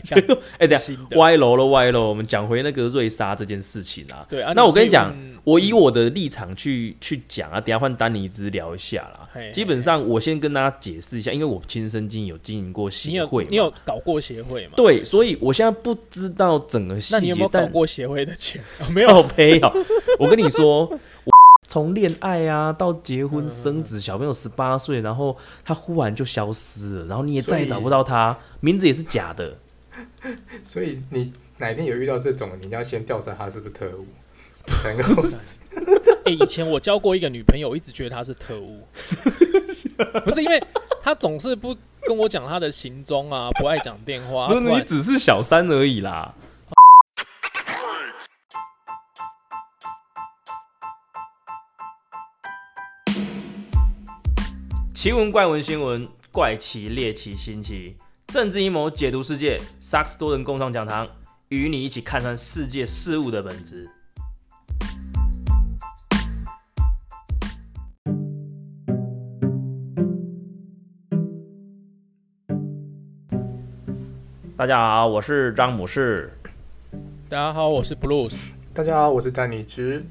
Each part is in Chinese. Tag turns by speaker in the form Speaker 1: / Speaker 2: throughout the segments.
Speaker 1: 哎，等下歪楼了，歪楼。我们讲回那个瑞莎这件事情啊。
Speaker 2: 对啊，
Speaker 1: 那我跟你讲
Speaker 2: 嗯，
Speaker 1: 我以我的立场去去讲啊，等下换丹尼兹聊一下啦。
Speaker 2: 嘿
Speaker 1: 基本上，我先跟大家解释一下，因为我亲身经有经营过协会嘛，
Speaker 2: 你有搞过协会吗？
Speaker 1: 对，所以我现在不知道整个细节。
Speaker 2: 那你有没有搞过协会的钱？哦没有
Speaker 1: 没有，我跟你说，我从恋爱啊到结婚生子，小朋友十八岁，然后他忽然就消失了，然后你也再也找不到他，名字也是假的。
Speaker 3: 所以你哪天有遇到这种，你要先调查他是不是特务，才能够
Speaker 2: 哎、以前我交过一个女朋友，我一直觉得她是特务，不是因为她总是不跟我讲她的行踪啊，不爱讲电话，
Speaker 1: 不是你只是小三而已啦。奇闻怪闻新闻，怪奇猎奇新奇，政治阴谋解读世界，萨克斯多人共创讲堂，与你一起看穿世界事物的本质。大家好，我是张姆士。
Speaker 2: 大家好，我是 Blues，
Speaker 3: 大家好，我是丹尼之。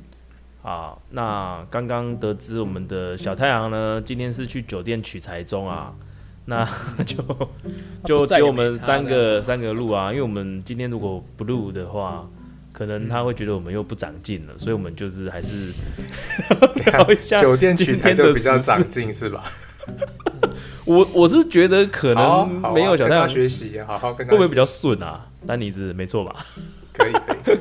Speaker 1: 好，那刚刚得知我们的小太阳呢，今天是去酒店取材中啊，那 就 就只有我们三个三个录啊，因为我们今天如果不录的话，可能他会觉得我们又不长进了，所以我们就是还是聊一下
Speaker 3: 酒店取材就比较长进是吧？
Speaker 1: 我我是觉得可能没有小太阳
Speaker 3: 跟他学习，好好跟他
Speaker 1: 会不会比较顺啊？丹尼子没错吧？
Speaker 3: 可以可以？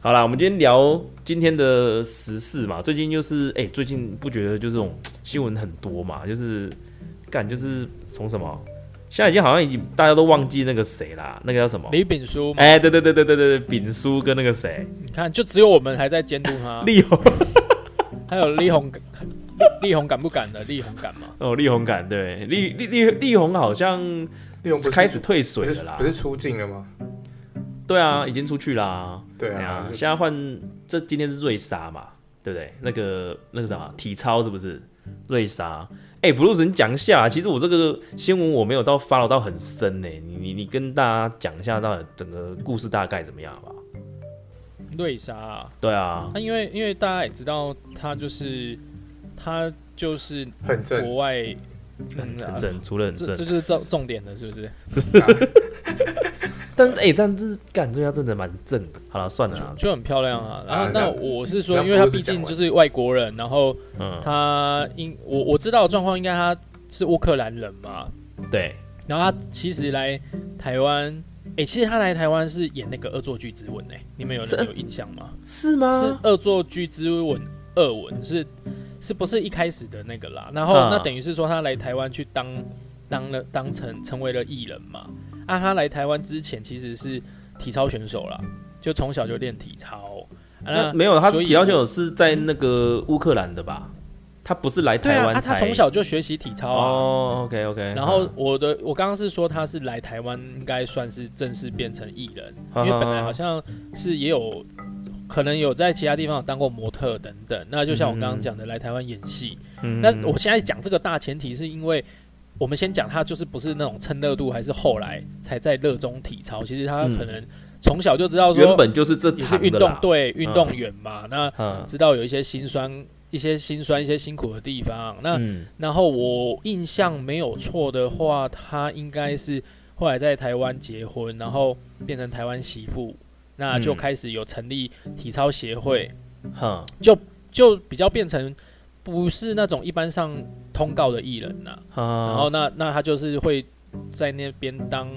Speaker 1: 好啦，我们今天聊今天的时事嘛。最近就是，哎、最近不觉得就这种新闻很多嘛？就是干，就是从什么，现在已经好像已经大家都忘记那个谁啦，那个叫什么？
Speaker 2: 李炳书，
Speaker 1: 哎、对对对对对对对，炳叔跟那个谁，
Speaker 2: 你看，就只有我们还在监督他，
Speaker 1: 力宏
Speaker 2: 还有力宏，力力宏敢不敢的？力宏敢吗？
Speaker 1: 哦，力宏敢对，力力力力宏好像
Speaker 3: 利用不是
Speaker 1: 开始退水了啦
Speaker 3: 不。是出境了吗？
Speaker 1: 对啊，已经出去啦。
Speaker 3: 对啊，，
Speaker 1: 现在换这今天是瑞莎嘛，对不对？那个那个什么体操是不是瑞莎？哎、布鲁斯，你讲一下啊。其实我这个新闻我没有到 follow 到很深呢，你你你跟大家讲一下到底整个故事大概怎么样好不好？
Speaker 2: 瑞莎、啊，
Speaker 1: 对啊，
Speaker 2: 他因为因为大家也知道，他就是他就是
Speaker 3: 很正
Speaker 2: 国外，
Speaker 1: 很
Speaker 2: 嗯
Speaker 1: 很正，除了很正
Speaker 2: 这这，就是重重点的，是不是？
Speaker 3: 啊
Speaker 1: 但哎、但是干这家真的蛮正的。好了，算了啦，
Speaker 2: 就很漂亮啊。然后
Speaker 3: 啊
Speaker 2: 那
Speaker 3: 那
Speaker 2: 我是说，因为他毕竟就是外国人，然后
Speaker 1: 嗯，
Speaker 2: 他应我我知道的状况，应该他是乌克兰人嘛。
Speaker 1: 对，
Speaker 2: 然后他其实来台湾，哎、其实他来台湾是演那个《恶作剧之吻》哎，你们有人有印象吗？
Speaker 1: 是吗？
Speaker 2: 是《恶作剧之吻》二吻是是不是一开始的那个啦？然后、
Speaker 1: 啊
Speaker 2: 那等于是说他来台湾去当当了当成成为了艺人嘛。啊，他来台湾之前其实是体操选手啦，就从小就练体操。啊、那
Speaker 1: 那没有，他体操选手是在那个乌克兰的吧？他不是来
Speaker 2: 对啊，啊
Speaker 1: 台湾才。
Speaker 2: 他从小就学习体操啊。
Speaker 1: 哦，OK OK。
Speaker 2: 然后我的我刚刚是说他是来台湾，应该算是正式变成艺人，因为本来好像是也有可能有在其他地方有当过模特等等。那就像我刚刚讲的，来台湾演戏。
Speaker 1: 嗯
Speaker 2: 那我现在讲这个大前提是因为我们先讲他就是不是那种蹭热度，还是后来才在热衷体操。其实他可能从小就知道说
Speaker 1: 原本就是这
Speaker 2: 也是运动对运动员嘛，那
Speaker 1: 嗯。
Speaker 2: 知道有一些辛酸。一些辛酸、一些辛苦的地方，那
Speaker 1: 嗯。
Speaker 2: 然后我印象没有错的话，他应该是后来在台湾结婚，然后变成台湾媳妇，那就
Speaker 1: 嗯。
Speaker 2: 开始有成立体操协会，
Speaker 1: 就，
Speaker 2: 就比较变成不是那种一般上通告的艺人呐、然
Speaker 1: 然
Speaker 2: 后那那他就是会在那边当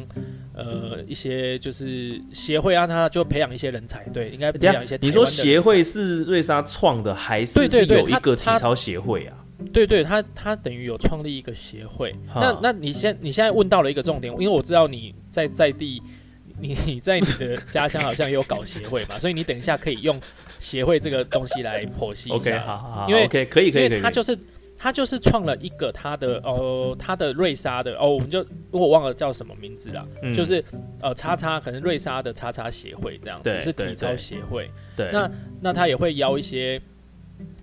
Speaker 2: 呃一些就是协会啊，他就培养一些人才，对，应该培养一些
Speaker 1: 下你说协会是瑞莎创的，还是
Speaker 2: 对对
Speaker 1: 有一个体操协会啊？
Speaker 2: 对对，他他等于有创立一个协会。那那你现你现在问到了一个重点，因为我知道你在在地，你 你在你的家乡好像也有搞协会嘛，所以你等一下可以用协会这个东西来剖析一
Speaker 1: OK，
Speaker 2: 下。
Speaker 1: 好好好，
Speaker 2: 因为
Speaker 1: OK 可以可以
Speaker 2: 因
Speaker 1: 可以，
Speaker 2: 为他就是他就是创了一个他的哦他的瑞莎的哦，我们就我忘了叫什么名字了，
Speaker 1: 嗯
Speaker 2: 就是呃叉叉可能瑞莎的叉叉协会这样子是体操协会。
Speaker 1: 对
Speaker 2: 那那他也会邀一些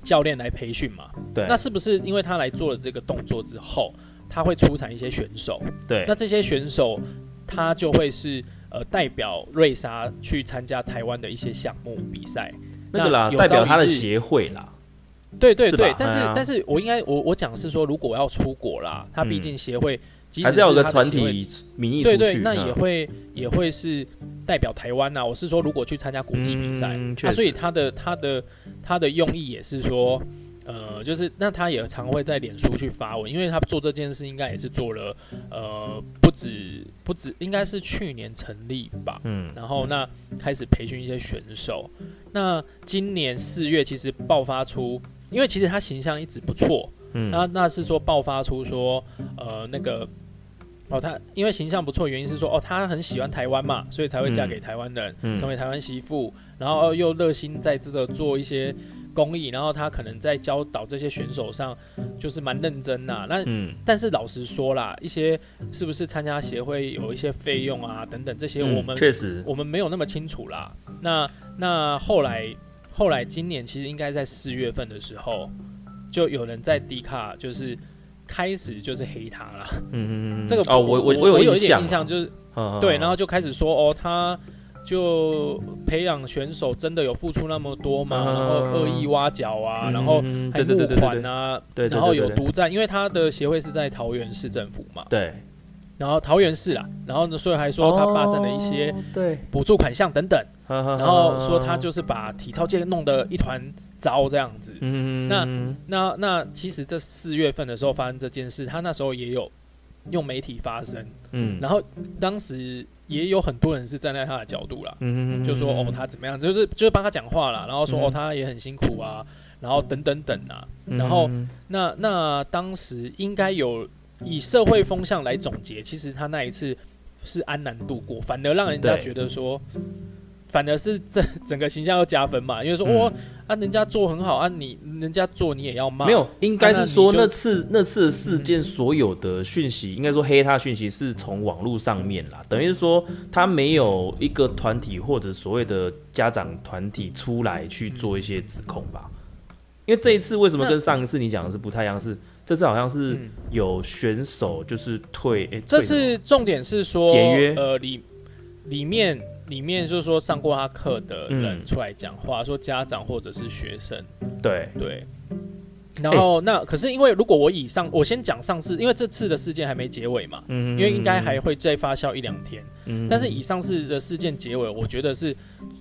Speaker 2: 教练来培训嘛。
Speaker 1: 对
Speaker 2: 那是不是因为他来做了这个动作之后，他会出产一些选手？
Speaker 1: 对
Speaker 2: 那这些选手他就会是呃代表瑞莎去参加台湾的一些项目比赛。
Speaker 1: 那个啦，代表他的协会啦。
Speaker 2: 对对对，但是但是我应该我我讲是说，如果要出国啦，他毕竟协会
Speaker 1: 还是要有个团体名义
Speaker 2: 对对，那也会也会是代表台湾呐。我是说，如果去参加国际比赛，那所以他的他的他的用意也是说。呃，就是那他也常会在脸书去发文，因为他做这件事应该也是做了，呃，不止不止，应该是去年成立吧，嗯，然后那开始培训一些选手，那今年四月其实爆发出，因为其实他形象一直不错，嗯，那那是说爆发出说，呃，那个哦，他因为形象不错，原因是说哦，他很喜欢台湾嘛，所以才会嫁给台湾人，成为台湾媳妇，然后又热心在这个做一些。公益，然后他可能在教导这些选手上，就是蛮认真呐。那，但是老实说啦，一些是不是参加协会有一些费用啊等等这些，我们
Speaker 1: 确实
Speaker 2: 我们没有那么清楚啦。那那后来后来今年其实应该在四月份的时候，就有人在迪卡就是开始就是黑他了。嗯嗯嗯，这个
Speaker 1: 哦，我我我
Speaker 2: 有
Speaker 1: 一点
Speaker 2: 印象，就是对，然后就开始说哦他。就培养选手真的有付出那么多吗？然后恶意挖角啊，然后还募款啊，然后有独占，因为他的协会是在桃园市政府嘛。
Speaker 1: 对。
Speaker 2: 然后桃园市啦，然后呢，所以还说他霸占了一些
Speaker 1: 对
Speaker 2: 补助款项等等，然后说他就是把体操界弄得一团糟这样子。嗯。那那那其实这四月份的时候发生这件事，他那时候也有用媒体发声。嗯。然后当时。也有很多人是站在他的角度啦，就说哦他怎么样，就是就是帮他讲话啦，然后说哦他也很辛苦啊，然后等等等啊，然后那那当时应该有以社会风向来总结，其实他那一次是安然度过，反而让人家觉得说。反而是这整个形象要加分嘛，因为说哇啊，人家做很好啊，你人家做你也要骂。
Speaker 1: 没有，应该是说那次那次事件所有的讯息，应该说黑他讯息是从网络上面啦，等于是说他没有一个团体或者所谓的家长团体出来去做一些指控吧。因为这一次为什么跟上一次你讲的是不太一样？是这次好像是有选手就是退，
Speaker 2: 这次重点是说
Speaker 1: 解约
Speaker 2: 呃里里面。里面就是说上过他课的人出来讲话，说家长或者是学生，
Speaker 1: 对。
Speaker 2: 对。然后那可是因为如果我以上我先讲上次，因为这次的事件还没结尾嘛，嗯，因为应该还会再发酵一两天，嗯。但是以上次的事件结尾，我觉得是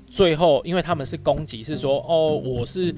Speaker 2: 最后，因为他们是攻击，是说哦，我是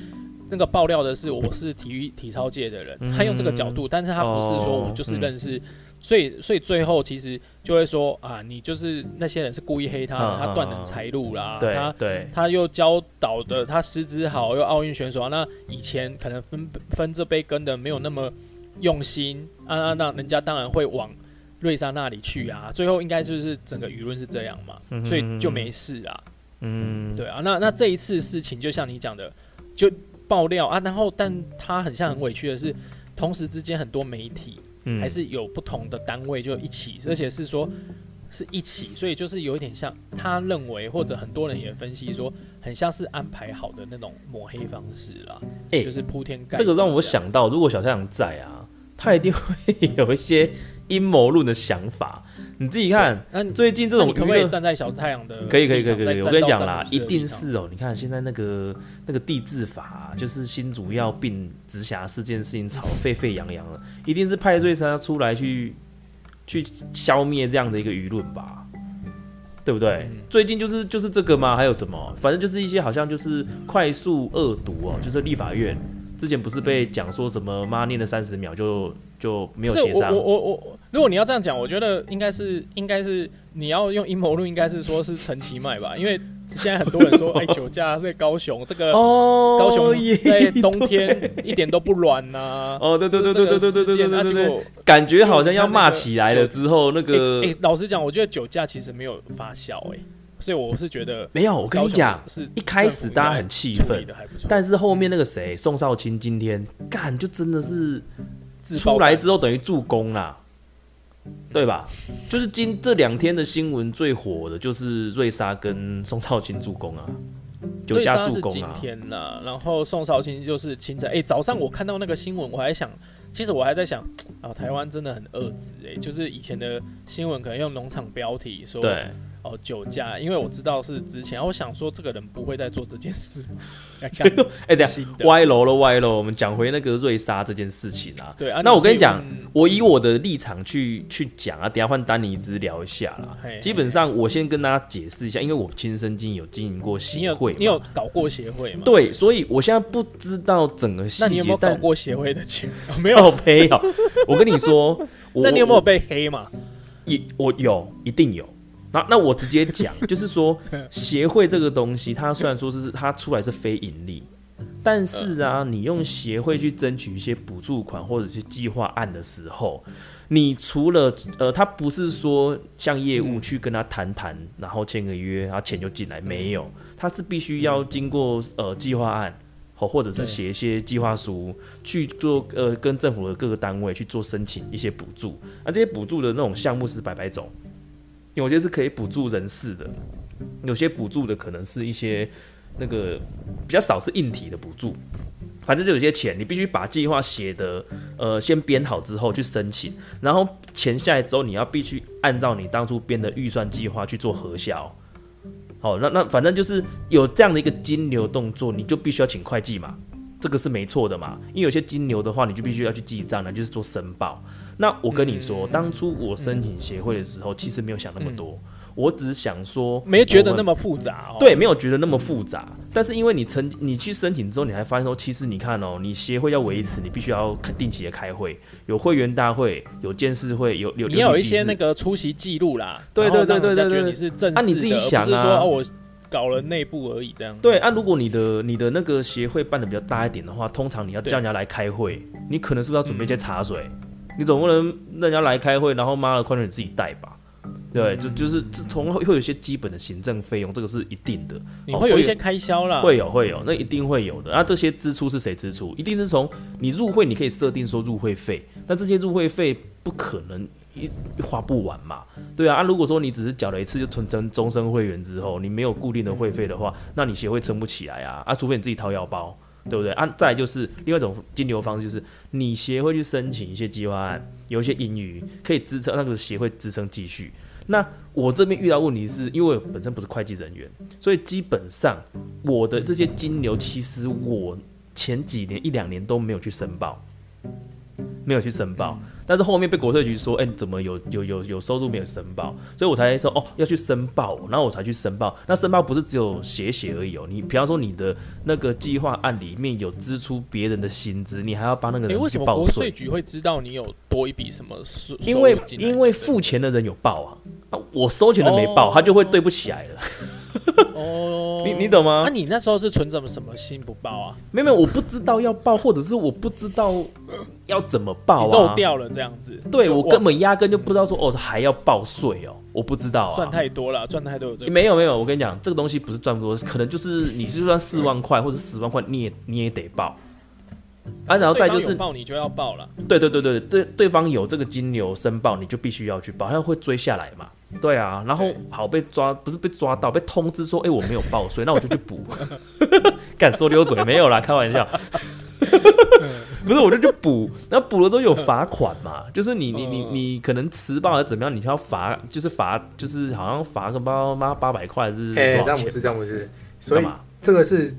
Speaker 2: 那个爆料的是我是体育体操界的人，他用这个角度，但是他不是说我就是认识。所以，所以最后其实就会说啊，你就是那些人是故意黑他，他断人财路啦，他他又教导的他师资好，又奥运选手啊，那以前可能分分这杯羹的没有那么用心啊啊，那人家当然会往瑞莎那里去啊。最后应该就是整个舆论是这样嘛，所以就没事啊。嗯，对啊，那那这一次事情就像你讲的，就爆料啊，然后但他很像很委屈的是，同时之间很多媒体。还是有不同的单位就一起，而且是说是一起，所以就是有一点像他认为，或者很多人也分析说，很像是安排好的那种抹黑方式啦。哎，就是铺天盖。
Speaker 1: 这个让我想到，如果小太阳在啊，他一定会有一些阴谋论的想法。你自己看，那最近这种
Speaker 2: 可不可以站在小太阳的？
Speaker 1: 可以可以可以可以，我跟你讲啦，一定是哦。你看现在那个那个地质法，就是新主要并直辖市这件事情吵沸沸扬扬了，一定是派瑞莎出来去去消灭这样的一个舆论吧？对不对？最近就是就是这个嘛？还有什么？反正就是一些好像就是快速恶毒哦，就是立法院。之前不是被讲说什么妈念了三十秒就就没有协商？
Speaker 2: 我我我，如果你要这样讲，我觉得应该是应该是你要用阴谋论，应该是说是陈其迈吧，因为现在很多人说，哎，酒驾在高雄，这个高雄在冬天一点都不暖呐。
Speaker 1: 哦，对对对对对对对对对对，感觉好像要骂起来了之后，那个
Speaker 2: 哎，老实讲，我觉得酒驾其实没有发酵，哎。所以我是觉得
Speaker 1: 没有，我跟你讲，是一开始大家很气愤，但是后面那个谁宋少卿今天干就真的是出来之后等于助攻啦，对吧？就是今这两天的新闻最火的就是瑞莎跟宋少卿助攻啊，酒驾助攻啊。
Speaker 2: 今天呐，然后宋少卿就是清晨，哎，早上我看到那个新闻，我还想其实我还在想，啊，台湾真的很恶质哎，就是以前的新闻可能用农场标题说。
Speaker 1: 对。
Speaker 2: 哦，酒驾，因为我知道是之前，我想说这个人不会再做这件事。
Speaker 1: 哎，等下歪楼了，歪楼。我们讲回那个瑞莎这件事情啊。
Speaker 2: 对啊。
Speaker 1: 那我跟你讲，我以我的立场去去讲啊，等下换丹尼兹聊一下啦。基本上，我先跟大家解释一下，因为我亲身经有经营过协会，
Speaker 2: 你有搞过协会吗？
Speaker 1: 对，所以我现在不知道整个细节。
Speaker 2: 那你有没有搞过协会的钱？
Speaker 1: 没有没有。我跟你说，
Speaker 2: 那你有没有被黑嘛？
Speaker 1: 一我有，一定有。那那我直接讲，就是说 协会这个东西，它虽然说是它出来是非盈利，但是啊，你用协会去争取一些补助款或者是计划案的时候，你除了呃，他不是说像业务去跟他谈谈，然后签个约，然后钱就进来，没有，他是必须要经过呃计划案，或或者是写一些计划书去做呃，跟政府的各个单位去做申请一些补助，那这些补助的那种项目是百百种。有些是可以补助人事的，有些补助的可能是一些那个比较少是硬体的补助，反正就有些钱你必须把计划写的呃先编好之后去申请，然后钱下来之后你要必须按照你当初编的预算计划去做核销。好，那那反正就是有这样的一个金流动作，你就必须要请会计嘛，这个是没错的嘛，因为有些金流的话你就必须要去记账了，就是做申报。那我跟你说，当初我申请协会的时候，其实没有想那么多，我只是想说，
Speaker 2: 没觉得那么复杂哦。
Speaker 1: 对，没有觉得那么复杂。但是因为你曾你去申请之后，你还发现说，其实你看哦，你协会要维持，你必须要定期的开会，有会员大会，有监事会，有有
Speaker 2: 你要有一些那个出席记录啦。
Speaker 1: 对对对对对，
Speaker 2: 觉得你是正式的，
Speaker 1: 你自己想
Speaker 2: 啊，说我搞了内部而已这样。
Speaker 1: 对啊，如果你的你的那个协会办的比较大一点的话，通常你要叫人家来开会，你可能是不是要准备一些茶水？你总不能人家来开会，然后妈的，快点你自己带吧？对，就就是这从会有一些基本的行政费用，这个是一定的。
Speaker 2: 你会有一些开销啦，
Speaker 1: 会有会有，那一定会有的。那这些支出是谁支出？一定是从你入会，你可以设定说入会费，但这些入会费不可能一花不完嘛？对啊，啊，如果说你只是缴了一次就存成终身会员之后，你没有固定的会费的话，那你协会撑不起来啊！啊，除非你自己掏腰包。对不对？啊，再就是另外一种金流方式，就是你协会去申请一些计划案，有一些盈余可以支撑那个协会支撑继续。那我这边遇到问题是因为本身不是会计人员，所以基本上我的这些金流，其实我前几年一两年都没有去申报，没有去申报。但是后面被国税局说，哎，怎么有有有有收入没有申报？所以我才说，哦，要去申报，然后我才去申报。那申报不是只有写写而已哦，你比方说你的那个计划案里面有支出别人的薪资，你还要帮那个人去报税。
Speaker 2: 为什么国税局会知道你有多一笔什么收？
Speaker 1: 因为因为付钱的人有报啊，啊，我收钱的没报，他就会对不起来了。哦，你你懂吗？
Speaker 2: 那你那时候是存怎么什么心不报啊？
Speaker 1: 没有没有，我不知道要报，或者是我不知道要怎么报啊，
Speaker 2: 漏掉了这样子。
Speaker 1: 对我根本压根就不知道说哦还要报税哦，我不知道啊。
Speaker 2: 赚太多了，赚太多有这个。
Speaker 1: 没有没有，我跟你讲，这个东西不是赚不多，可能就是你是赚四万块或者十万块，你也你也得报。啊，然后再就是
Speaker 2: 报你就要报了。
Speaker 1: 对对对对对，对方有这个金牛申报，你就必须要去报，他会追下来嘛。对啊，然后好被抓，不是被抓到，被通知说，哎，我没有报税，那我就去补。敢说溜嘴没有啦，开玩笑。不是，我就去补，那补了之后有罚款嘛？就是你你你你可能迟报还是怎么样，你要罚，就是罚，就是好像罚个八八八百块是
Speaker 3: 哎，这样不是这样不是，所以这个是。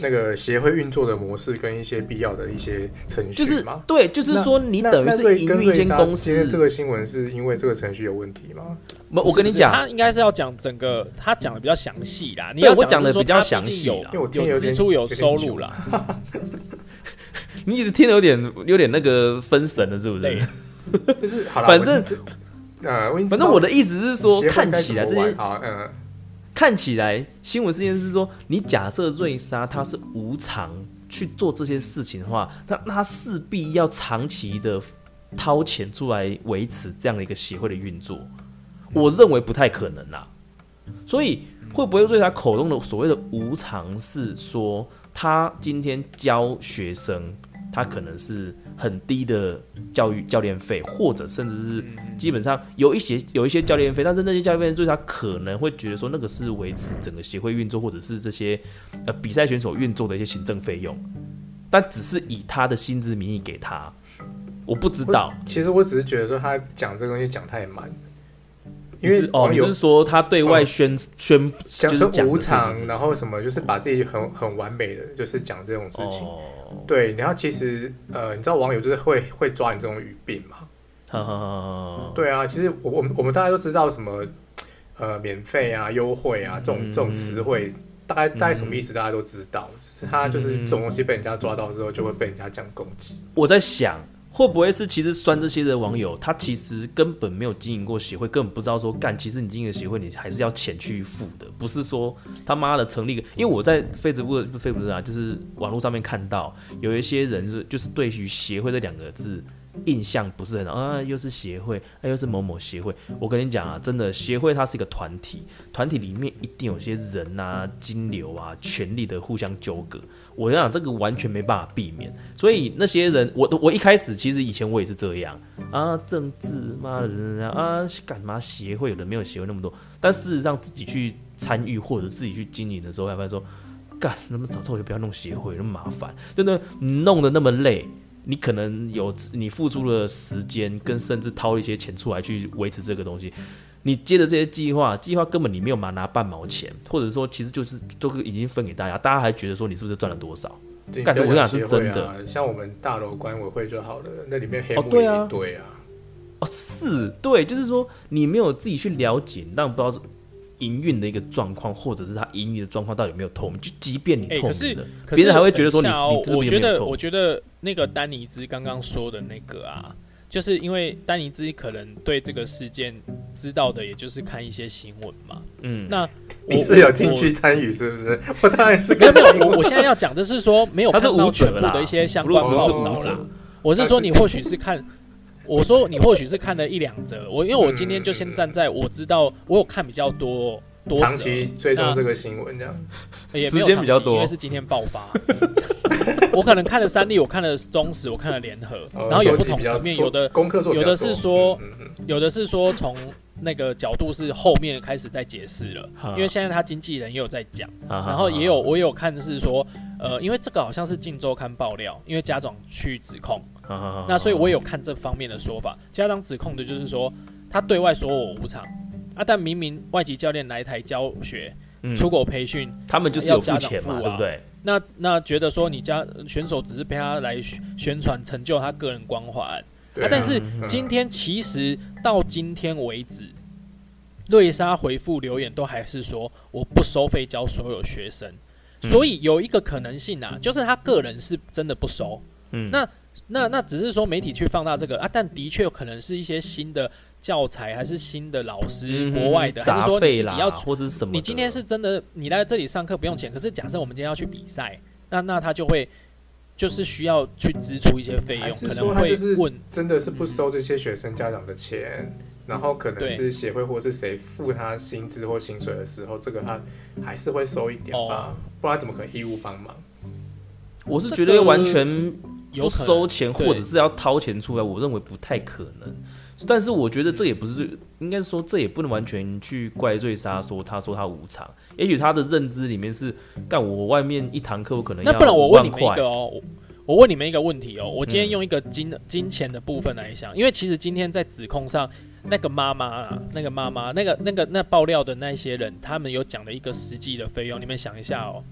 Speaker 3: 那个协会运作的模式跟一些必要的一些程序
Speaker 1: 就是对，就是说你等于是营运一间公司。
Speaker 3: 这个新闻是因为这个程序有问题吗？
Speaker 1: 我我跟你讲，
Speaker 2: 他应该是要讲整个，他讲的比较详细啦。
Speaker 1: 你要讲
Speaker 2: 的
Speaker 1: 比较详细，
Speaker 2: 有有支出有收入啦。
Speaker 1: 你一直听的有点有点那个分神了，是不是？
Speaker 3: 就是好了，
Speaker 1: 反正
Speaker 3: 呃，
Speaker 1: 反正我的意思是说，看起来这些
Speaker 3: 好嗯。
Speaker 1: 看起来新闻事件是说，你假设瑞莎他是无偿去做这些事情的话，那那势必要长期的掏钱出来维持这样的一个协会的运作，我认为不太可能啦。所以会不会瑞莎口中的所谓的无偿是说，他今天教学生，他可能是。很低的教育教练费，或者甚至是基本上有一些有一些教练费，但是那些教练费，对他可能会觉得说那个是维持整个协会运作，或者是这些呃比赛选手运作的一些行政费用，但只是以他的薪资名义给他，我不知道。
Speaker 3: 其实我只是觉得说他讲这个东西讲太慢，因为
Speaker 1: 哦，你是说他对外宣宣
Speaker 3: 讲
Speaker 1: 说
Speaker 3: 无偿，然后什么就是把自己很很完美的就是讲这种事情。对，然后其实呃，你知道网友就是会会抓你这种语病嘛？对啊，其实我我们我们大家都知道什么呃免费啊、优惠啊这种这种词汇，大概大概什么意思，大家都知道。是他就是这种东西被人家抓到之后，就会被人家这样攻击。
Speaker 1: 我在想。会不会是其实酸这些的网友，他其实根本没有经营过协会，根本不知道说干。其实你经营协会，你还是要钱去付的，不是说他妈的成立个。因为我在 Facebook Facebook 啊，就是网络上面看到有一些人是就是对于协会这两个字。印象不是很好啊，又是协会，啊又是某某协会。我跟你讲啊，真的协会它是一个团体，团体里面一定有些人啊、金流啊、权力的互相纠葛。我跟你讲，这个完全没办法避免。所以那些人，我我一开始其实以前我也是这样啊，政治妈的啊，干嘛协会有的没有协会那么多。但事实上自己去参与或者自己去经营的时候，才发现说，干那么早知道我就不要弄协会，那么麻烦，真的弄得那么累。你可能有你付出了时间，跟甚至掏一些钱出来去维持这个东西。你接的这些计划，计划根本你没有拿拿半毛钱，或者说其实就是都已经分给大家，大家还觉得说你是不是赚了多少？
Speaker 3: 感觉
Speaker 1: 我想是真的。
Speaker 3: 像我们大楼管委会就好了，那里面黑幕一堆啊。
Speaker 1: 哦，是对，就是说你没有自己去了解，但不知道。营运的一个状况，或者是他营运的状况到底有没有透明？就即便你透明的，别人还会觉得说你你
Speaker 2: 我觉得，我觉得那个丹尼兹刚刚说的那个啊，就是因为丹尼兹可能对这个事件知道的，也就是看一些新闻嘛。嗯，那
Speaker 3: 你是有进去参与是不是？我当然是
Speaker 2: 没有没有。我我现在要讲的是说，没有看到全部的一些相关报道啦。我是说，你或许是看。我说你或许是看了一两则，我因为我今天就先站在我知道我有看比较多多
Speaker 3: 长期追踪这个新闻这样，
Speaker 2: 也没有长期，因为是今天爆发。我可能看了三例，我看了中实，我看了联合，然后有不同层面，有的
Speaker 3: 功课做，
Speaker 2: 有的是说，有的是说从那个角度是后面开始在解释了，因为现在他经纪人也有在讲，然后也有我有看是说，呃，因为这个好像是《镜周刊》爆料，因为家长去指控。那所以，我有看这方面的说法。家长指控的就是说，他对外说我无偿啊，但明明外籍教练来台教学、出国培训，
Speaker 1: 他们就是要家长付啊，对不对？
Speaker 2: 那那觉得说，你家选手只是陪他来宣传成就他个人光环啊。但是 今天其实到今天为止，瑞莎回复留言都还是说我不收费教所有学生，所以有一个可能性啊，就是他个人是真的不熟。嗯，那。那那只是说媒体去放大这个啊，但的确可能是一些新的教材，还是新的老师，国外的，还是说你自己要
Speaker 1: 或者什么？
Speaker 2: 你今天是真的，你来这里上课不用钱，可是假设我们今天要去比赛，那那他就会就是需要去支出一些费用，可能会问，
Speaker 3: 真的是不收这些学生家长的钱，然后可能是协会或是谁付他薪资或薪水的时候，这个他还是会收一点吧，不然怎么可能义务帮忙？
Speaker 1: 我是觉得完全。不收钱，或者是要掏钱出来，我认为不太可能。但是我觉得这也不是，应该说这也不能完全去怪罪他，说他说他无偿。也许他的认知里面是，干我外面一堂课我可能
Speaker 2: 那不然我问你们一个哦，我问你们一个问题哦，我今天用一个金金钱的部分来想，因为其实今天在指控上。那个妈妈啊，那个妈妈，那个那个那爆料的那些人，他们有讲了一个实际的费用，你们想一下哦，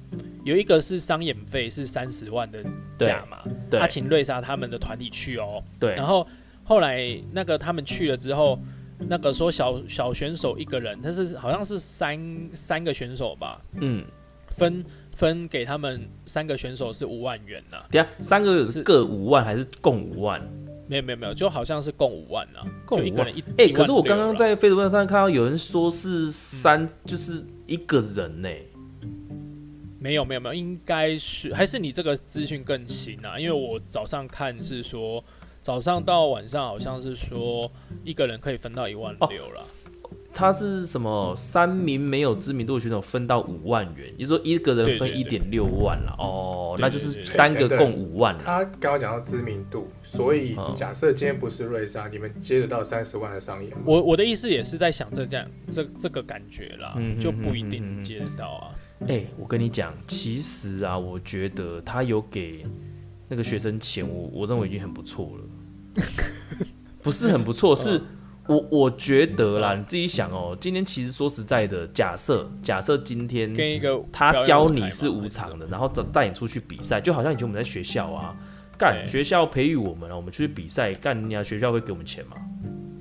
Speaker 2: 有一个是商演费是三十万的价嘛，他请瑞莎他们的团体去哦，
Speaker 1: 对，
Speaker 2: 然后后来那个他们去了之后，那个说小小选手一个人，但是好像是三三个选手吧，嗯，分分给他们三个选手是五万元呐，
Speaker 1: 对啊，三个各五万还是共五万？
Speaker 2: 没有没有没有，就好像是共五万啊，共一个人一
Speaker 1: 哎，可是我刚刚在 Facebook 上看到有人说是三，就是一个人呢。
Speaker 2: 没有没有没有，应该是还是你这个资讯更新啊？因为我早上看是说早上到晚上好像是说一个人可以分到一万六了。
Speaker 1: 他是什么？三名没有知名度的选手分到五万元，也就是说一个人分一点六万了。哦，那就是三个共五万。
Speaker 3: 他刚刚讲到知名度，所以假设今天不是瑞莎，你们接得到三十万的商业？
Speaker 2: 我我的意思也是在想这样这这个感觉啦，就不一定接得到啊。
Speaker 1: 哎，我跟你讲，其实啊，我觉得他有给那个学生钱，我我认为已经很不错了。不是很不错，是我我觉得啦，你自己想哦，今天其实说实在的，假设假设今天
Speaker 2: 跟一个
Speaker 1: 他教你是无偿的，然后带带你出去比赛，就好像以前我们在学校啊，干学校培育我们了，我们出去比赛，干人家学校会给我们钱吗？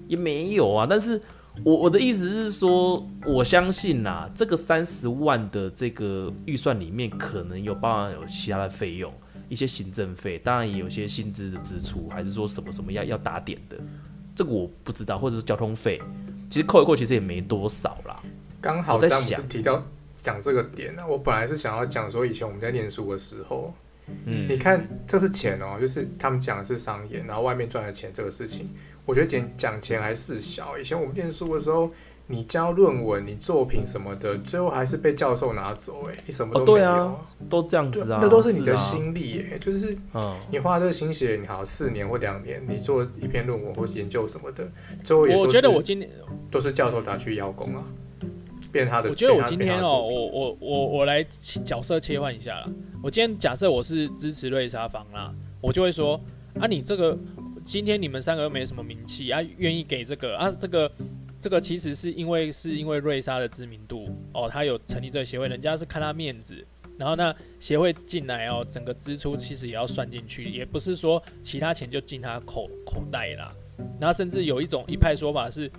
Speaker 1: 也没有啊。但是我我的意思是说，我相信呐，这个三十万的这个预算里面，可能有包含有其他的费用。一些行政费，当然也有些薪资的支出，还是说什么什么要要打点的，这个我不知道，或者是交通费，其实扣一扣，其实也没多少啦。
Speaker 3: 刚好詹姆斯提到讲这个点呢，我本来是想要讲说，以前我们在念书的时候，嗯，你看这是钱哦，就是他们讲的是商业，然后外面赚的钱这个事情，我觉得讲讲钱还是小。以前我们念书的时候。你交论文、你作品什么的，最后还是被教授拿走，哎，你什么都没有，
Speaker 1: 都这样子啊，
Speaker 3: 那都是你的心力，哎，就是你花这个心血，你好四年或两年，你做一篇论文或研究什么的，最后
Speaker 2: 我觉得我今天
Speaker 3: 都是教授拿去邀功啊，变他的。
Speaker 2: 我觉得我今天哦，我我我我来角色切换一下啦。我今天假设我是支持瑞莎房啦，我就会说啊，你这个今天你们三个又没什么名气啊，愿意给这个啊这个。这个其实是因为是因为瑞莎的知名度哦，他有成立这个协会，人家是看他面子，然后那协会进来哦，整个支出其实也要算进去，也不是说其他钱就进他口口袋啦。然后甚至有一种一派说法是，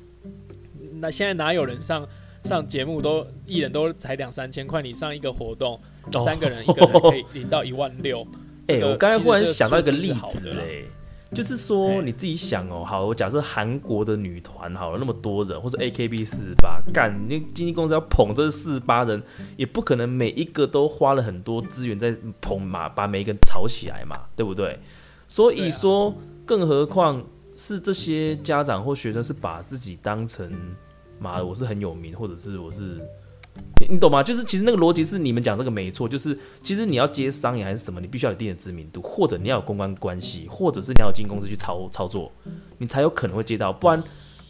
Speaker 2: 那现在哪有人上上节目都艺人都才两三千块，你上一个活动三个人一个人可以领到一万六。
Speaker 1: 哎，我刚才忽然想到一个例子嘞。就是说你自己想哦，好，我假设韩国的女团好了那么多人，或者 A K B 四十八，干，那经纪公司要捧这四十八人，也不可能每一个都花了很多资源在捧嘛，把每一个人炒起来嘛，对不对？所以说，更何况是这些家长或学生是把自己当成妈的，我是很有名，或者是我是。你你懂吗？就是其实那个逻辑是你们讲这个没错，就是其实你要接商业还是什么，你必须要有一定的知名度，或者你要有公关关系，或者是你要有进公司去操操作，你才有可能会接到。不然，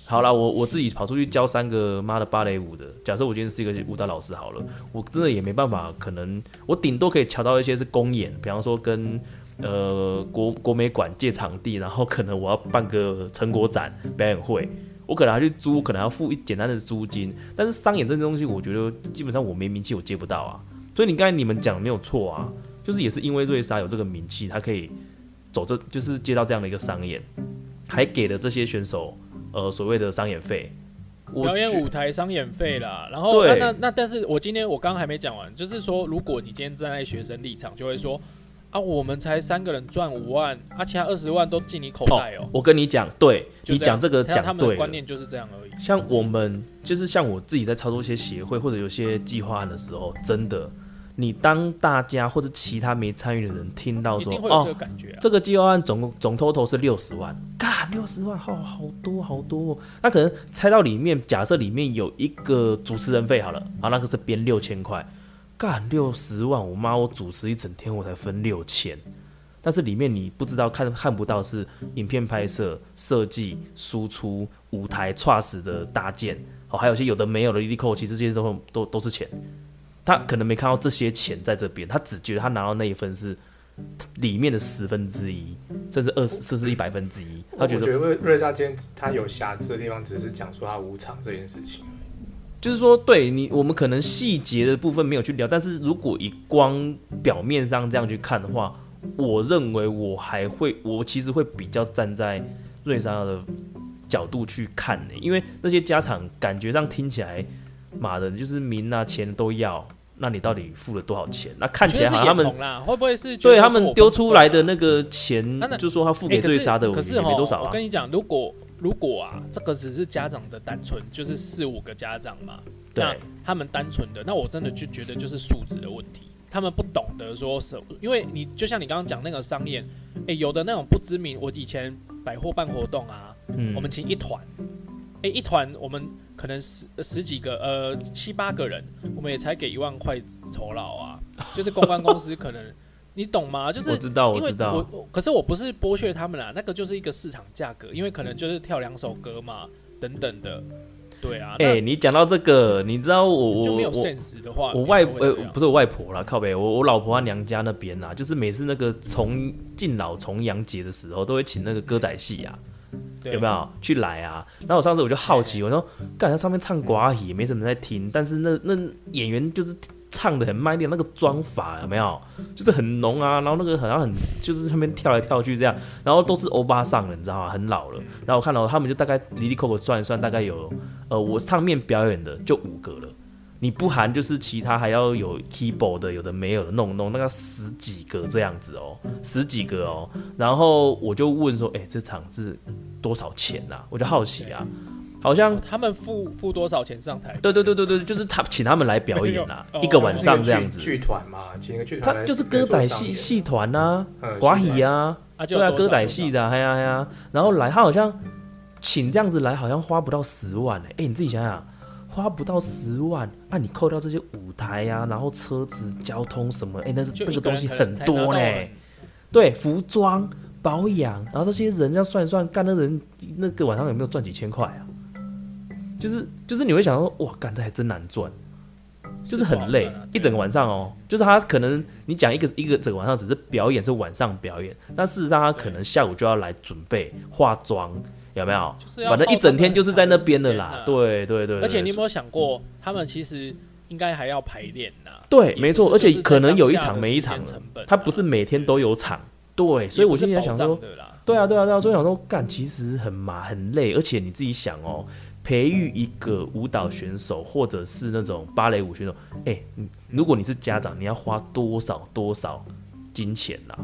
Speaker 1: 好了，我我自己跑出去教三个妈的芭蕾舞的，假设我今天是一个舞蹈老师好了，我真的也没办法，可能我顶多可以瞧到一些是公演，比方说跟呃国国美馆借场地，然后可能我要办个成果展表演会。我可能还去租，可能要付一简单的租金，但是商演这些东西，我觉得基本上我没名气，我接不到啊。所以你刚才你们讲没有错啊，就是也是因为瑞莎有这个名气，他可以走这，就是接到这样的一个商演，还给了这些选手呃所谓的商演费，
Speaker 2: 表演舞台商演费啦。然后那那那，但是我今天我刚刚还没讲完，就是说，如果你今天站在学生立场，就会说。啊，我们才三个人赚五万，啊，其他二十万都进你口袋哦。
Speaker 1: 我跟你讲，对你讲这个讲对，
Speaker 2: 他们的观念就是这样而已。
Speaker 1: 像我们就是像我自己在操作一些协会或者有些计划案的时候，真的，你当大家或者其他没参与的人听到说
Speaker 2: 哦，
Speaker 1: 这个计划案总总 total 是六十万，干六十万，好好多好多。那可能猜到里面，假设里面有一个主持人费好了，啊，那个是编六千块。干六十万，我妈我主持一整天我才分六千，但是里面你不知道看看不到是影片拍摄、设计、输出、舞台、t r u s 的搭建，哦，还有些有的没有的 l 扣，其实这些都都都是钱，他可能没看到这些钱在这边，他只觉得他拿到那一份是里面的十分之一，甚至二十甚至一百分之一，他觉得
Speaker 3: 瑞瑞莎今天他有瑕疵的地方，只是讲说他无偿这件事情。
Speaker 1: 就是说，对你，我们可能细节的部分没有去聊，但是如果以光表面上这样去看的话，我认为我还会，我其实会比较站在瑞莎的角度去看呢，因为那些家产感觉上听起来，妈的，就是名啊钱都要，那你到底付了多少钱？那看起来好像他们
Speaker 2: 会不会是
Speaker 1: 对他们丢出来的那个钱，就说他付给瑞莎的，
Speaker 2: 可是
Speaker 1: 没多少啊？
Speaker 2: 我跟你讲，如果。如果啊，这个只是家长的单纯，就是四五个家长嘛，那他们单纯的，那我真的就觉得就是素质的问题，他们不懂得说是，因为你就像你刚刚讲那个商业，哎，有的那种不知名，我以前百货办活动啊，我们请一团，哎，一团我们可能十十几个，呃，七八个人，我们也才给一万块酬劳啊，就是公关公司可能。你懂吗？就是
Speaker 1: 我知道，我知道。
Speaker 2: 我可是我不是剥削他们啦，那个就是一个市场价格，因为可能就是跳两首歌嘛，等等的。对啊，
Speaker 1: 哎，你讲到这个，你知道我我
Speaker 2: 就没有现实的话，
Speaker 1: 我外呃不是我外婆啦，靠北，我我老婆她娘家那边呐，就是每次那个重敬老重阳节的时候，都会请那个歌仔戏啊，有没有去来啊？然后我上次我就好奇，我说，干他上面唱寡语，没什么在听，但是那那演员就是。唱的很卖力，那个妆法有没有？就是很浓啊，然后那个好像很就是上面跳来跳去这样，然后都是欧巴上了，你知道吗？很老了。然后我看到他们就大概离离扣扣算一算，大概有呃，我唱面表演的就五个了。你不含就是其他还要有 keyboard 的，有的没有的弄弄，那个十几个这样子哦，十几个哦。然后我就问说，哎，这场是多少钱呐？我就好奇啊。好像
Speaker 2: 他们付付多少钱上台？
Speaker 1: 对对对对对，就是他请他们来表演啊，一个晚上这样子。
Speaker 3: 剧团嘛，请一个剧团。
Speaker 1: 他就是歌仔戏戏团呐，寡喜啊，对啊，歌仔戏的，哎呀哎呀，然后来他好像请这样子来，好像花不到十万哎，哎你自己想想，花不到十万，那你扣掉这些舞台呀，然后车子、交通什么，哎，那是那个东西很多嘞。对，服装保养，然后这些人这样算一算，干的人那个晚上有没有赚几千块啊？就是就是你会想说哇，干这还真难赚，就是很累，一整个晚上哦。就是他可能你讲一个一个整个晚上只是表演是晚上表演，但事实上他可能下午就要来准备化妆，有没有？反正一整天就是在那边的啦。对对对。
Speaker 2: 而且你有没有想过，他们其实应该还要排练呐？
Speaker 1: 对，没错。而且可能有一场没一场，他不是每天都有场。对，所以我现在想说，对啊对啊对啊，所以想说干其实很麻很累，而且你自己想哦。培育一个舞蹈选手，或者是那种芭蕾舞选手，哎，如果你是家长，你要花多少多少金钱呐？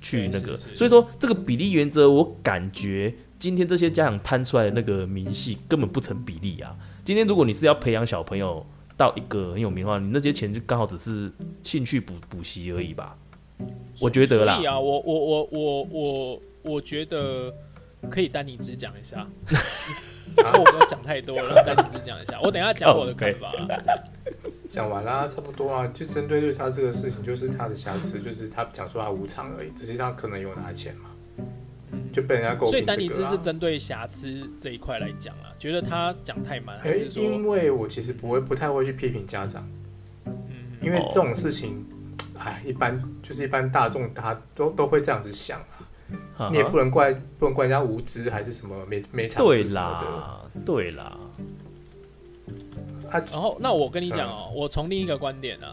Speaker 1: 去那个，所以说这个比例原则，我感觉今天这些家长摊出来的那个明细根本不成比例啊。今天如果你是要培养小朋友到一个很有名的话，你那些钱就刚好只是兴趣补补习而已吧？我觉得啦。
Speaker 2: 啊，我我我我我我觉得可以丹尼只讲一下。我不要讲太多了，再只讲一下。我等下讲我的看法。
Speaker 3: 讲完啦，差不多啊。就针对绿莎这个事情，就是他的瑕疵，就是他讲说他无偿而已，实际上可能有拿钱嘛，就被人家诟病。
Speaker 2: 所以丹
Speaker 3: 尼
Speaker 2: 兹是针对瑕疵这一块来讲啊，觉得他讲太满，还是说？
Speaker 3: 因为我其实不会，不太会去批评家长。嗯。因为这种事情，哎，一般就是一般大众，他都都会这样子想。你也不能怪，不能怪人家无知还是什么没没尝试什么
Speaker 1: 的。对啦，
Speaker 2: 然后那我跟你讲哦，我从另一个观点呢，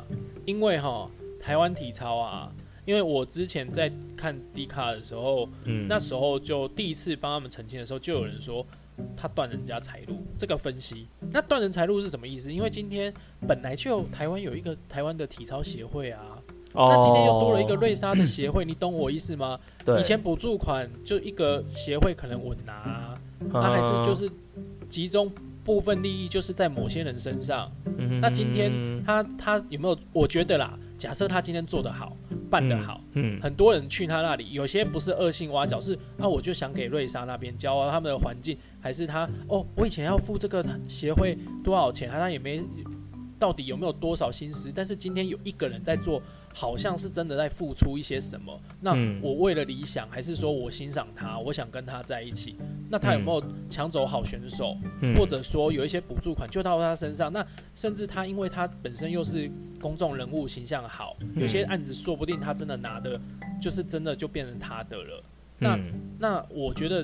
Speaker 2: 因为哈台湾体操啊，因为我之前在看迪卡的时候，嗯，那时候就第一次帮他们澄清的时候，就有人说他断人家财路，这个分析，那断人财路是什么意思？因为今天本来就台湾有一个台湾的体操协会啊。那今天又多了一个瑞莎的协会，你懂我意思吗？以前补助款就一个协会可能稳拿，那还是就是集中部分利益就是在某些人身上。那今天他他有没有？我觉得啦，假设他今天做得好，办得好，嗯，很多人去他那里，有些不是恶性挖角，是啊，我就想给瑞莎那边教他们的环境，还是他哦，我以前要付这个协会多少钱，他也没到底有没有多少心思，但是今天有一个人在做。好像是真的在付出一些什么？那我为了理想，还是说我欣赏他，我想跟他在一起？那他有没有抢走好选手，或者说有一些补助款就到他身上？那甚至他因为他本身又是公众人物，形象好，有些案子说不定他真的拿的，就是真的就变成他的了。那那我觉得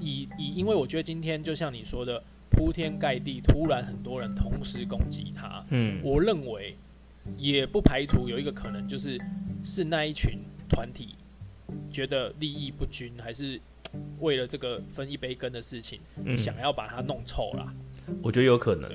Speaker 2: 以以，因为我觉得今天就像你说的，铺天盖地，突然很多人同时攻击他。嗯，我认为。也不排除有一个可能，就是是那一群团体觉得利益不均，还是为了这个分一杯羹的事情，想要把它弄臭啦。
Speaker 1: 我觉得有可能。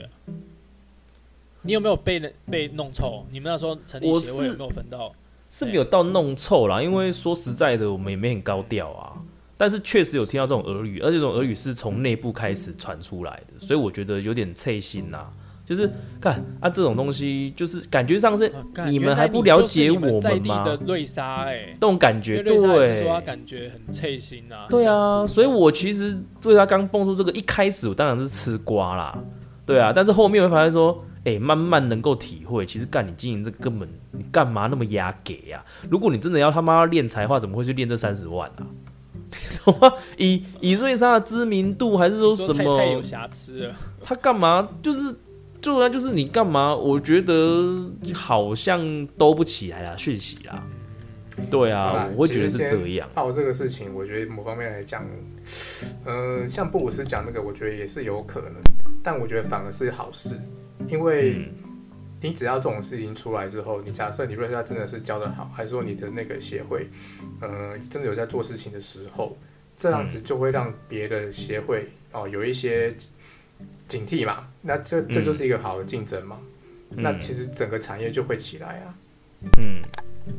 Speaker 2: 你有没有被被弄臭？你们那时候成立协会有没有分到？
Speaker 1: 是没有到弄臭啦，因为说实在的，我们也没很高调啊。但是确实有听到这种耳语，而且这种耳语是从内部开始传出来的，所以我觉得有点刺心呐。就是看啊，这种东西就是感觉上是你们还不了解我们吗？
Speaker 2: 的瑞莎哎，
Speaker 1: 这种感觉对，
Speaker 2: 说他感觉很脆心啊。
Speaker 1: 对啊，所以我其实对他刚蹦出这个一开始，我当然是吃瓜啦。对啊，但是后面会发现说，哎，慢慢能够体会，其实干你经营这个根本你干嘛那么压给呀？如果你真的要他妈练才的话，怎么会去练这三十万啊？懂吗？以以瑞莎的知名度，还是说什么
Speaker 2: 太有瑕疵了？
Speaker 1: 他干嘛？就是就然就是你干嘛？我觉得好像兜不起来啊，讯息啊。对啊，我会觉得是这样。
Speaker 3: 报这个事情，我觉得某方面来讲，呃，像布鲁斯讲那个，我觉得也是有可能，但我觉得反而是好事，因为。你只要这种事情出来之后，你假设你瑞莎真的是教的好，还是说你的那个协会，呃，真的有在做事情的时候，这样子就会让别的协会哦有一些警惕嘛。那这这就是一个好的竞争嘛。那其实整个产业就会起来啊。
Speaker 2: 嗯，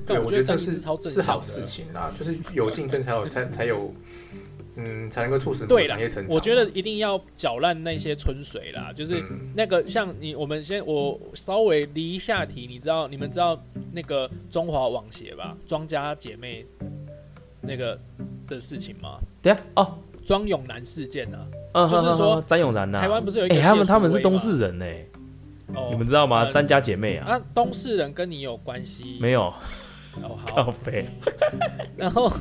Speaker 3: 对，我
Speaker 2: 觉
Speaker 3: 得这是是好事情啦，就是有竞争才有才才有。嗯，才能够促使产业成长。
Speaker 2: 我觉得一定要搅烂那些春水啦，就是那个像你，我们先我稍微离一下题，你知道你们知道那个中华网协吧？庄家姐妹那个的事情吗？
Speaker 1: 对啊，哦，
Speaker 2: 庄永南事件呢？就是说
Speaker 1: 詹永然呐，
Speaker 2: 台湾不是有一个
Speaker 1: 他们他们是东市人呢？哦，你们知道吗？詹家姐妹啊？
Speaker 2: 那东市人跟你有关系？
Speaker 1: 没有。
Speaker 2: 哦，好。然后。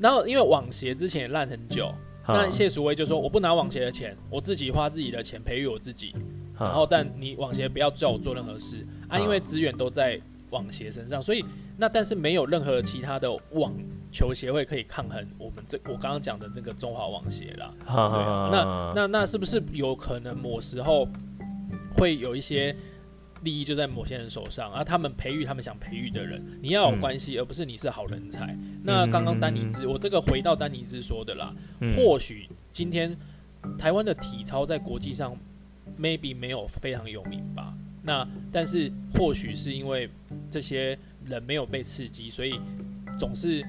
Speaker 2: 然后，因为网协之前也烂很久，那谢淑薇就说：“我不拿网协的钱，我自己花自己的钱培育我自己。然后，但你网协不要叫我做任何事啊，因为资源都在网协身上，所以那但是没有任何其他的网球协会可以抗衡我们这我刚刚讲的那个中华网协了。那那那是不是有可能某时候会有一些？”利益就在某些人手上，而他们培育他们想培育的人，你要有关系，而不是你是好人才。那刚刚丹尼兹，我这个回到丹尼兹说的啦，或许今天台湾的体操在国际上 maybe 没有非常有名吧。那但是或许是因为这些人没有被刺激，所以总是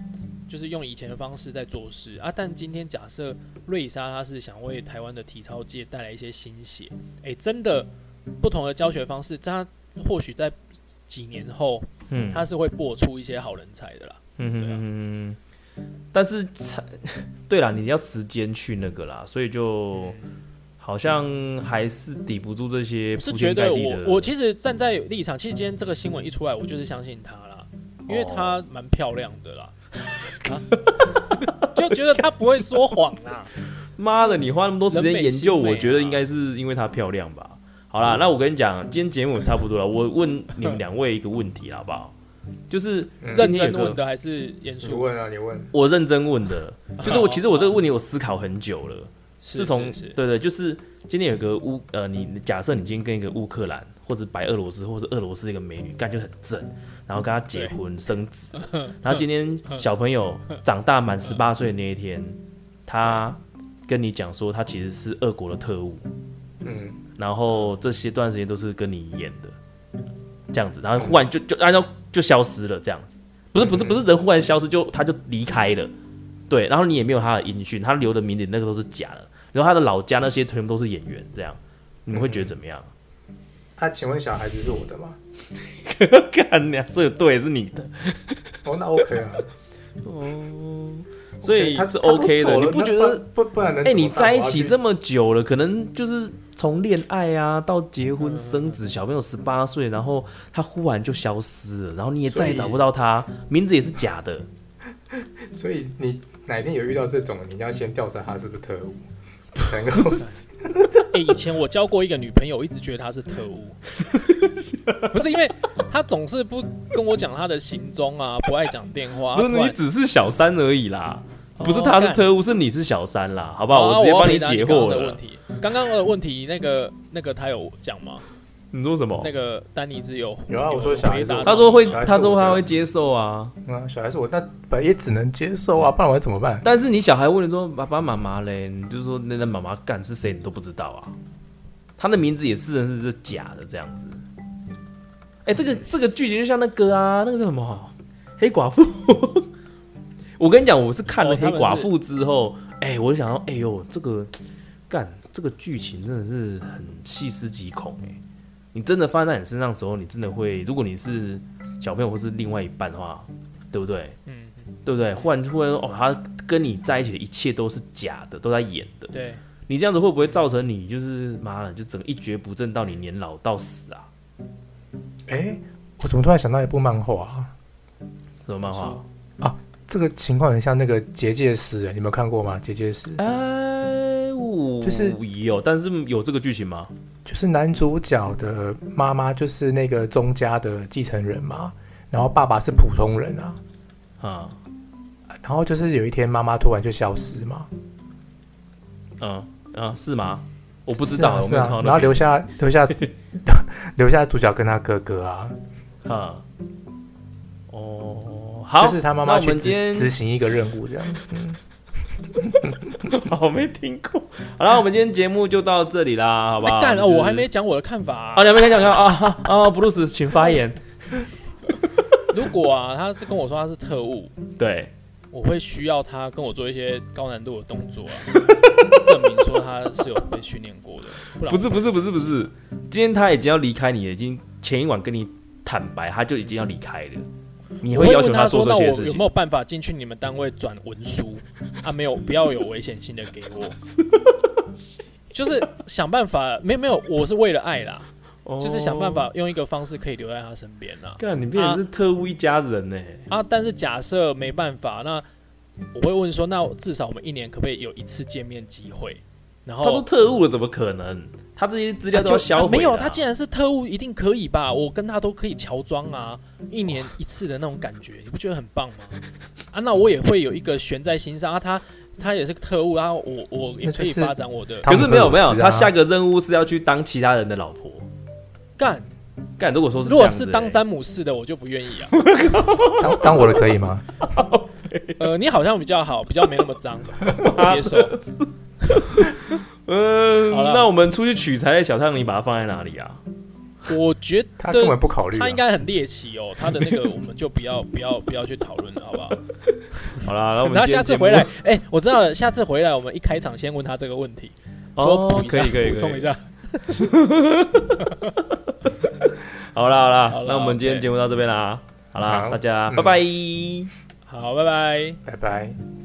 Speaker 2: 就是用以前的方式在做事啊。但今天假设瑞莎她是想为台湾的体操界带来一些新血，诶，真的。不同的教学方式，他或许在几年后，嗯，他是会播出一些好人才的啦。嗯哼
Speaker 1: 嗯但是才，对啦，你要时间去那个啦，所以就好像还是抵不住这些。
Speaker 2: 是绝对我我其实站在立场，其实今天这个新闻一出来，我就是相信他啦，因为她蛮漂亮的啦，就觉得她不会说谎啦。
Speaker 1: 妈的，你花那么多时间研究，我觉得应该是因为她漂亮吧。好啦，那我跟你讲，今天节目差不多了。我问你们两位一个问题，好不好？就是
Speaker 2: 认真问的还是严肃？
Speaker 3: 问啊，你问。
Speaker 1: 我认真问的，就是我其实我这个问题我思考很久了。
Speaker 2: 自
Speaker 1: 从对对，就是今天有个乌呃，你假设你今天跟一个乌克兰或者白俄罗斯或者俄罗斯一个美女，感觉很正，然后跟她结婚生子，然后今天小朋友长大满十八岁的那一天，他跟你讲说他其实是俄国的特务，嗯。然后这些段时间都是跟你演的，这样子，然后忽然就就按照就消失了，这样子，不是不是不是人忽然消失就他就离开了，对，然后你也没有他的音讯，他留的名字那个都是假的，然后他的老家那些全部都是演员，这样，你们会觉得怎么样？
Speaker 3: 他请问小孩子是我的吗？
Speaker 1: 干呀，所以对是你的，
Speaker 3: 哦那 OK 啊，哦。
Speaker 1: 所以他是 OK 的，你不觉得？
Speaker 3: 不不然能？
Speaker 1: 哎，你在一起这么久了，可能就是从恋爱啊到结婚生子，小朋友十八岁，然后他忽然就消失了，然后你也再也找不到他，名字也是假的。
Speaker 3: 所以你哪天有遇到这种，你要先调查他是不是特务。能够。
Speaker 2: 哎，以前我交过一个女朋友，一直觉得她是特务，不是因为她总是不跟我讲她的行踪啊，不爱讲电话。
Speaker 1: 不是你只是小三而已啦，不是她是特务，是你是小三啦，好不好？我直接帮你解惑了。
Speaker 2: 刚刚的问题，那个那个他有讲吗？
Speaker 1: 你说什么？
Speaker 2: 那个丹尼只有
Speaker 3: 有啊，我说小孩子，
Speaker 1: 他说会，他说他会接受啊。
Speaker 3: 啊，小孩是我，那本也只能接受啊，不然我怎么办？
Speaker 1: 但是你小孩问你说爸爸妈妈嘞，你就说那那妈妈干是谁，你都不知道啊。他的名字也是是是假的这样子。哎，这个这个剧情就像那个啊，那个是什么？黑寡妇。我跟你讲，我是看了黑寡妇之后，哎，我就想到，哎呦，这个干这个剧情真的是很细思极恐哎。你真的发生在你身上的时候，你真的会，如果你是小朋友或是另外一半的话，对不对？嗯，对不对？忽然突然哦，他跟你在一起的一切都是假的，都在演的。
Speaker 2: 对，
Speaker 1: 你这样子会不会造成你就是妈的，就整个一蹶不振到你年老到死啊？
Speaker 3: 哎，我怎么突然想到一部漫画啊？
Speaker 1: 什么漫画
Speaker 3: 啊？这个情况很像那个结界师，你有没有看过吗？结界师，
Speaker 1: 哎，就是有，但是有这个剧情吗？
Speaker 3: 就是男主角的妈妈就是那个宗家的继承人嘛，然后爸爸是普通人啊，啊，然后就是有一天妈妈突然就消失嘛，
Speaker 1: 嗯嗯，是吗？我不知道，
Speaker 3: 是啊，然后留下留下 留下主角跟他哥哥啊，啊，
Speaker 1: 哦，好，
Speaker 3: 就是他妈妈去执执行一个任务这样，嗯。
Speaker 1: 我没听过。好了，我们今天节目就到这里啦，好不好？
Speaker 2: 干了，我还没讲我的看法
Speaker 1: 啊！你还没讲讲啊啊！布鲁斯，请发言。
Speaker 2: 如果啊，他是跟我说他是特务，
Speaker 1: 对，
Speaker 2: 我会需要他跟我做一些高难度的动作啊，证明说他是有被训练过的。
Speaker 1: 不是不是不是不是，今天他已经要离开你了，已经前一晚跟你坦白，他就已经要离开了。你会要求
Speaker 2: 他
Speaker 1: 做这些事情？
Speaker 2: 有没有办法进去你们单位转文书？啊，没有，不要有危险性的给我，就是想办法。没有没有，我是为了爱啦，就是想办法用一个方式可以留在他身边啦。
Speaker 1: 干，你变成是特务一家人呢？
Speaker 2: 啊，但是假设没办法，那我会问说，那至少我们一年可不可以有一次见面机会？然后
Speaker 1: 他都特务了，怎么可能？他这些资料都要销毁？
Speaker 2: 没有，他既然是特务，一定可以吧？我跟他都可以乔装啊，一年一次的那种感觉，你不觉得很棒吗？啊，那我也会有一个悬在心上啊。他他也是个特务啊，我我也可以发展我的。
Speaker 1: 可是没有没有，他下个任务是要去当其他人的老婆。
Speaker 2: 干
Speaker 1: 干，如果说是
Speaker 2: 如果是当詹姆士的，我就不愿意啊。
Speaker 3: 当当我的可以吗？
Speaker 2: 呃，你好像比较好，比较没那么脏，接受。
Speaker 1: 嗯，那我们出去取材的小汤，你把它放在哪里啊？
Speaker 2: 我觉得
Speaker 3: 他根本不考虑，
Speaker 2: 他应该很猎奇哦。他的那个，我们就不要 不要不要去讨论了，好不好？
Speaker 1: 好啦，那我们
Speaker 2: 他下次回来，哎，我知道下次回来，我们一开场先问他这个问题，说
Speaker 1: 可以可以
Speaker 2: 补充一下。
Speaker 1: 好啦好啦，那我们今天节目到这边啦，好啦，大家拜拜，
Speaker 2: 好，拜拜，
Speaker 3: 拜拜。